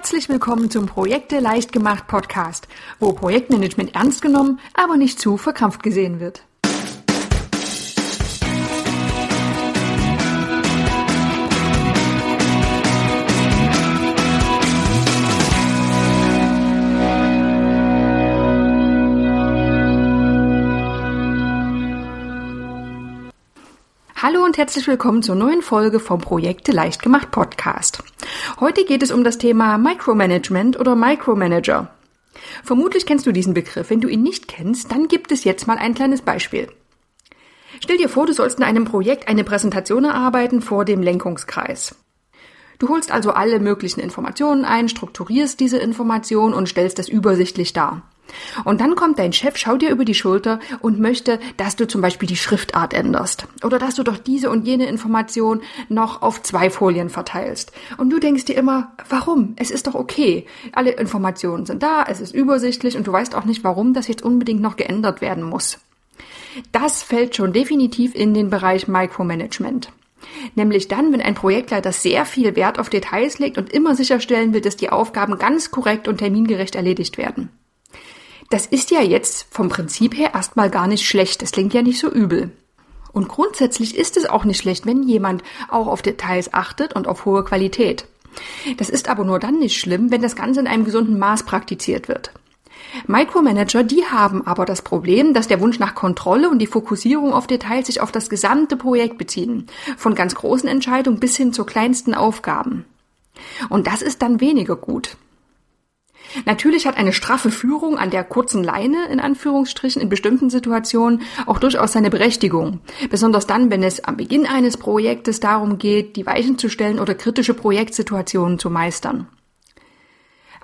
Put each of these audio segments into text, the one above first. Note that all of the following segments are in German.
Herzlich willkommen zum Projekte leicht gemacht Podcast, wo Projektmanagement ernst genommen, aber nicht zu verkrampft gesehen wird. Hallo und herzlich willkommen zur neuen Folge vom Projekte leicht gemacht Podcast. Heute geht es um das Thema Micromanagement oder Micromanager. Vermutlich kennst du diesen Begriff. Wenn du ihn nicht kennst, dann gibt es jetzt mal ein kleines Beispiel. Stell dir vor, du sollst in einem Projekt eine Präsentation erarbeiten vor dem Lenkungskreis. Du holst also alle möglichen Informationen ein, strukturierst diese Informationen und stellst das übersichtlich dar. Und dann kommt dein Chef, schaut dir über die Schulter und möchte, dass du zum Beispiel die Schriftart änderst. Oder dass du doch diese und jene Information noch auf zwei Folien verteilst. Und du denkst dir immer, warum? Es ist doch okay. Alle Informationen sind da, es ist übersichtlich und du weißt auch nicht, warum das jetzt unbedingt noch geändert werden muss. Das fällt schon definitiv in den Bereich Micromanagement. Nämlich dann, wenn ein Projektleiter sehr viel Wert auf Details legt und immer sicherstellen will, dass die Aufgaben ganz korrekt und termingerecht erledigt werden. Das ist ja jetzt vom Prinzip her erstmal gar nicht schlecht. Das klingt ja nicht so übel. Und grundsätzlich ist es auch nicht schlecht, wenn jemand auch auf Details achtet und auf hohe Qualität. Das ist aber nur dann nicht schlimm, wenn das Ganze in einem gesunden Maß praktiziert wird. Micromanager, die haben aber das Problem, dass der Wunsch nach Kontrolle und die Fokussierung auf Details sich auf das gesamte Projekt beziehen, von ganz großen Entscheidungen bis hin zu kleinsten Aufgaben. Und das ist dann weniger gut. Natürlich hat eine straffe Führung an der kurzen Leine in Anführungsstrichen in bestimmten Situationen auch durchaus seine Berechtigung. Besonders dann, wenn es am Beginn eines Projektes darum geht, die Weichen zu stellen oder kritische Projektsituationen zu meistern.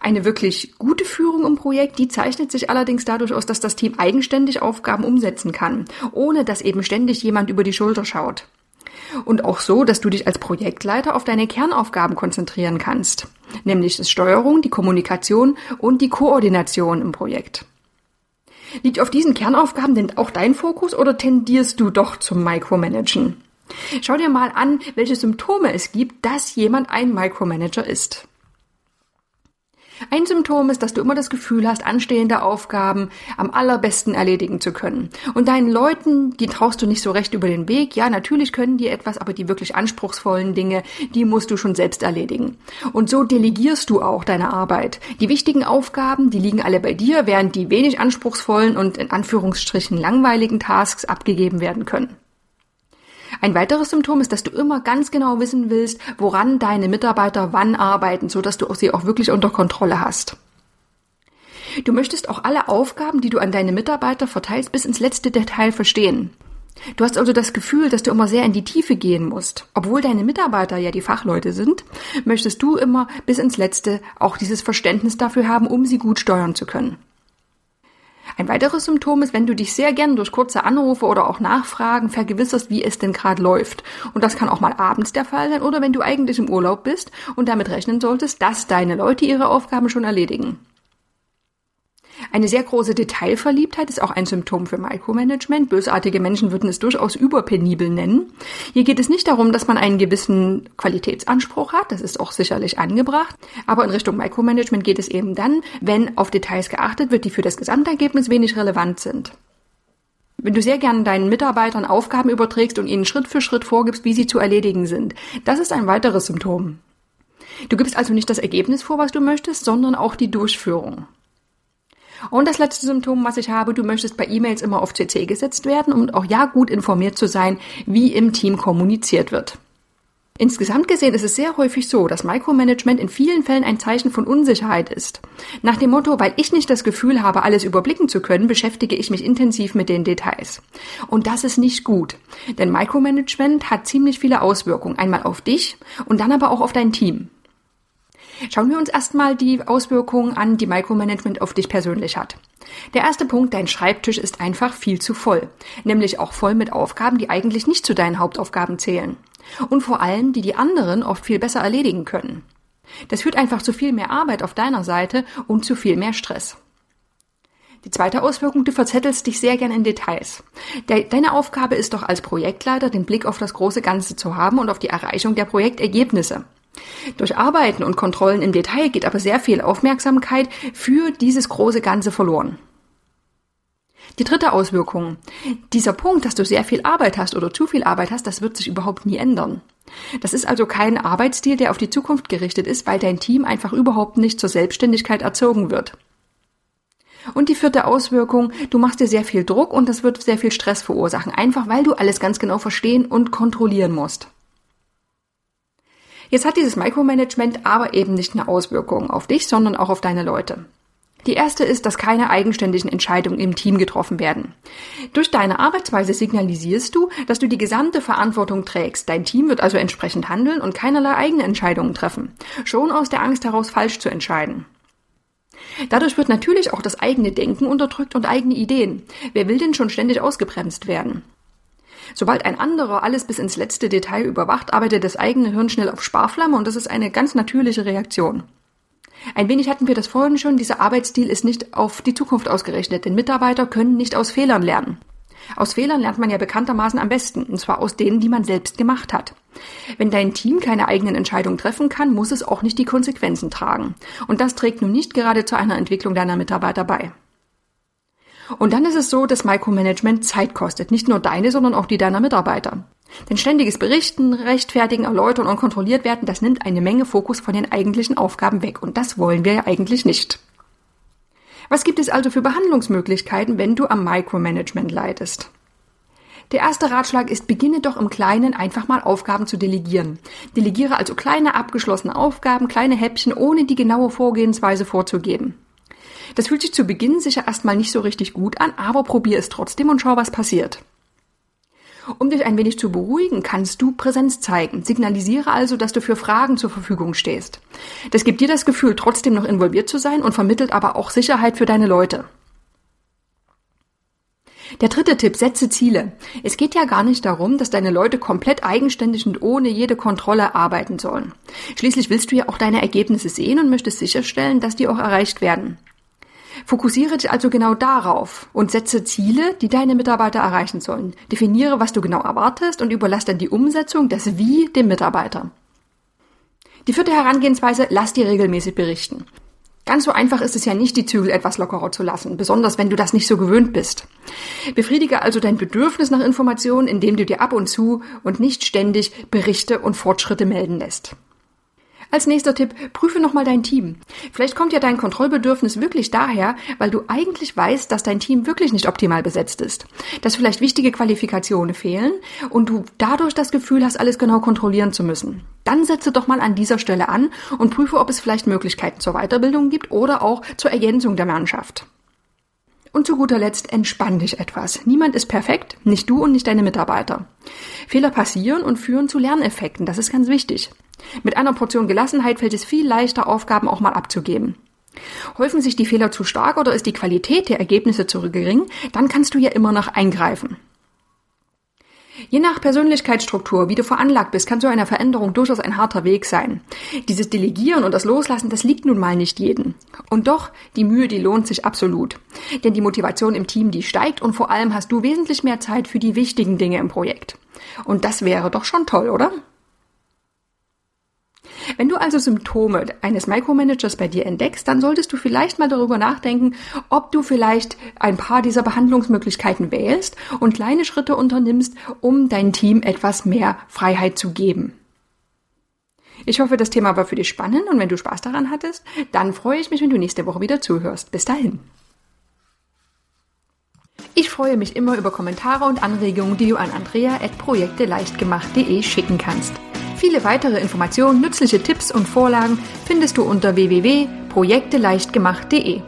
Eine wirklich gute Führung im Projekt, die zeichnet sich allerdings dadurch aus, dass das Team eigenständig Aufgaben umsetzen kann, ohne dass eben ständig jemand über die Schulter schaut. Und auch so, dass du dich als Projektleiter auf deine Kernaufgaben konzentrieren kannst, nämlich das Steuerung, die Kommunikation und die Koordination im Projekt. Liegt auf diesen Kernaufgaben denn auch dein Fokus oder tendierst du doch zum Micromanagen? Schau dir mal an, welche Symptome es gibt, dass jemand ein Micromanager ist. Ein Symptom ist, dass du immer das Gefühl hast, anstehende Aufgaben am allerbesten erledigen zu können. Und deinen Leuten, die traust du nicht so recht über den Weg. Ja, natürlich können die etwas, aber die wirklich anspruchsvollen Dinge, die musst du schon selbst erledigen. Und so delegierst du auch deine Arbeit. Die wichtigen Aufgaben, die liegen alle bei dir, während die wenig anspruchsvollen und in Anführungsstrichen langweiligen Tasks abgegeben werden können. Ein weiteres Symptom ist, dass du immer ganz genau wissen willst, woran deine Mitarbeiter wann arbeiten, so dass du sie auch wirklich unter Kontrolle hast. Du möchtest auch alle Aufgaben, die du an deine Mitarbeiter verteilst, bis ins letzte Detail verstehen. Du hast also das Gefühl, dass du immer sehr in die Tiefe gehen musst. Obwohl deine Mitarbeiter ja die Fachleute sind, möchtest du immer bis ins Letzte auch dieses Verständnis dafür haben, um sie gut steuern zu können. Ein weiteres Symptom ist, wenn du dich sehr gern durch kurze Anrufe oder auch Nachfragen vergewisserst, wie es denn gerade läuft. Und das kann auch mal abends der Fall sein oder wenn du eigentlich im Urlaub bist und damit rechnen solltest, dass deine Leute ihre Aufgaben schon erledigen. Eine sehr große Detailverliebtheit ist auch ein Symptom für Micromanagement. Bösartige Menschen würden es durchaus überpenibel nennen. Hier geht es nicht darum, dass man einen gewissen Qualitätsanspruch hat, das ist auch sicherlich angebracht, aber in Richtung Micromanagement geht es eben dann, wenn auf Details geachtet wird, die für das Gesamtergebnis wenig relevant sind. Wenn du sehr gern deinen Mitarbeitern Aufgaben überträgst und ihnen Schritt für Schritt vorgibst, wie sie zu erledigen sind, das ist ein weiteres Symptom. Du gibst also nicht das Ergebnis vor, was du möchtest, sondern auch die Durchführung. Und das letzte Symptom, was ich habe, du möchtest bei E-Mails immer auf CC gesetzt werden und auch ja gut informiert zu sein, wie im Team kommuniziert wird. Insgesamt gesehen ist es sehr häufig so, dass Micromanagement in vielen Fällen ein Zeichen von Unsicherheit ist. Nach dem Motto, weil ich nicht das Gefühl habe, alles überblicken zu können, beschäftige ich mich intensiv mit den Details. Und das ist nicht gut. Denn Micromanagement hat ziemlich viele Auswirkungen. Einmal auf dich und dann aber auch auf dein Team. Schauen wir uns erstmal die Auswirkungen an, die Micromanagement auf dich persönlich hat. Der erste Punkt, dein Schreibtisch ist einfach viel zu voll. Nämlich auch voll mit Aufgaben, die eigentlich nicht zu deinen Hauptaufgaben zählen. Und vor allem, die die anderen oft viel besser erledigen können. Das führt einfach zu viel mehr Arbeit auf deiner Seite und zu viel mehr Stress. Die zweite Auswirkung, du verzettelst dich sehr gern in Details. Deine Aufgabe ist doch als Projektleiter, den Blick auf das große Ganze zu haben und auf die Erreichung der Projektergebnisse. Durch Arbeiten und Kontrollen im Detail geht aber sehr viel Aufmerksamkeit für dieses große Ganze verloren. Die dritte Auswirkung. Dieser Punkt, dass du sehr viel Arbeit hast oder zu viel Arbeit hast, das wird sich überhaupt nie ändern. Das ist also kein Arbeitsstil, der auf die Zukunft gerichtet ist, weil dein Team einfach überhaupt nicht zur Selbstständigkeit erzogen wird. Und die vierte Auswirkung, du machst dir sehr viel Druck und das wird sehr viel Stress verursachen, einfach weil du alles ganz genau verstehen und kontrollieren musst. Jetzt hat dieses Micromanagement aber eben nicht eine Auswirkung auf dich, sondern auch auf deine Leute. Die erste ist, dass keine eigenständigen Entscheidungen im Team getroffen werden. Durch deine Arbeitsweise signalisierst du, dass du die gesamte Verantwortung trägst. Dein Team wird also entsprechend handeln und keinerlei eigene Entscheidungen treffen. Schon aus der Angst heraus falsch zu entscheiden. Dadurch wird natürlich auch das eigene Denken unterdrückt und eigene Ideen. Wer will denn schon ständig ausgebremst werden? Sobald ein anderer alles bis ins letzte Detail überwacht, arbeitet das eigene Hirn schnell auf Sparflamme und das ist eine ganz natürliche Reaktion. Ein wenig hatten wir das vorhin schon, dieser Arbeitsstil ist nicht auf die Zukunft ausgerechnet, denn Mitarbeiter können nicht aus Fehlern lernen. Aus Fehlern lernt man ja bekanntermaßen am besten, und zwar aus denen, die man selbst gemacht hat. Wenn dein Team keine eigenen Entscheidungen treffen kann, muss es auch nicht die Konsequenzen tragen. Und das trägt nun nicht gerade zu einer Entwicklung deiner Mitarbeiter bei. Und dann ist es so, dass Micromanagement Zeit kostet, nicht nur deine, sondern auch die deiner Mitarbeiter. Denn ständiges Berichten, Rechtfertigen, Erläutern und kontrolliert werden, das nimmt eine Menge Fokus von den eigentlichen Aufgaben weg. Und das wollen wir ja eigentlich nicht. Was gibt es also für Behandlungsmöglichkeiten, wenn du am Micromanagement leidest? Der erste Ratschlag ist, beginne doch im Kleinen einfach mal Aufgaben zu delegieren. Delegiere also kleine abgeschlossene Aufgaben, kleine Häppchen, ohne die genaue Vorgehensweise vorzugeben. Das fühlt sich zu Beginn sicher erstmal nicht so richtig gut an, aber probier es trotzdem und schau, was passiert. Um dich ein wenig zu beruhigen, kannst du Präsenz zeigen. Signalisiere also, dass du für Fragen zur Verfügung stehst. Das gibt dir das Gefühl, trotzdem noch involviert zu sein und vermittelt aber auch Sicherheit für deine Leute. Der dritte Tipp, setze Ziele. Es geht ja gar nicht darum, dass deine Leute komplett eigenständig und ohne jede Kontrolle arbeiten sollen. Schließlich willst du ja auch deine Ergebnisse sehen und möchtest sicherstellen, dass die auch erreicht werden. Fokussiere dich also genau darauf und setze Ziele, die deine Mitarbeiter erreichen sollen. Definiere, was du genau erwartest und überlasse dann die Umsetzung, das Wie, dem Mitarbeiter. Die vierte Herangehensweise, lass dir regelmäßig berichten. Ganz so einfach ist es ja nicht, die Zügel etwas lockerer zu lassen, besonders wenn du das nicht so gewöhnt bist. Befriedige also dein Bedürfnis nach Informationen, indem du dir ab und zu und nicht ständig Berichte und Fortschritte melden lässt. Als nächster Tipp, prüfe nochmal dein Team. Vielleicht kommt ja dein Kontrollbedürfnis wirklich daher, weil du eigentlich weißt, dass dein Team wirklich nicht optimal besetzt ist. Dass vielleicht wichtige Qualifikationen fehlen und du dadurch das Gefühl hast, alles genau kontrollieren zu müssen. Dann setze doch mal an dieser Stelle an und prüfe, ob es vielleicht Möglichkeiten zur Weiterbildung gibt oder auch zur Ergänzung der Mannschaft. Und zu guter Letzt entspann dich etwas. Niemand ist perfekt, nicht du und nicht deine Mitarbeiter. Fehler passieren und führen zu Lerneffekten, das ist ganz wichtig. Mit einer Portion Gelassenheit fällt es viel leichter, Aufgaben auch mal abzugeben. Häufen sich die Fehler zu stark oder ist die Qualität der Ergebnisse zu gering, dann kannst du ja immer noch eingreifen. Je nach Persönlichkeitsstruktur, wie du veranlagt bist, kann so eine Veränderung durchaus ein harter Weg sein. Dieses Delegieren und das Loslassen, das liegt nun mal nicht jedem. Und doch, die Mühe, die lohnt sich absolut. Denn die Motivation im Team, die steigt und vor allem hast du wesentlich mehr Zeit für die wichtigen Dinge im Projekt. Und das wäre doch schon toll, oder? Wenn du also Symptome eines Micromanagers bei dir entdeckst, dann solltest du vielleicht mal darüber nachdenken, ob du vielleicht ein paar dieser Behandlungsmöglichkeiten wählst und kleine Schritte unternimmst, um dein Team etwas mehr Freiheit zu geben. Ich hoffe, das Thema war für dich spannend und wenn du Spaß daran hattest, dann freue ich mich, wenn du nächste Woche wieder zuhörst. Bis dahin. Ich freue mich immer über Kommentare und Anregungen, die du an andrea.projekteleichtgemacht.de schicken kannst. Viele weitere Informationen, nützliche Tipps und Vorlagen findest du unter www.projekteleichtgemacht.de.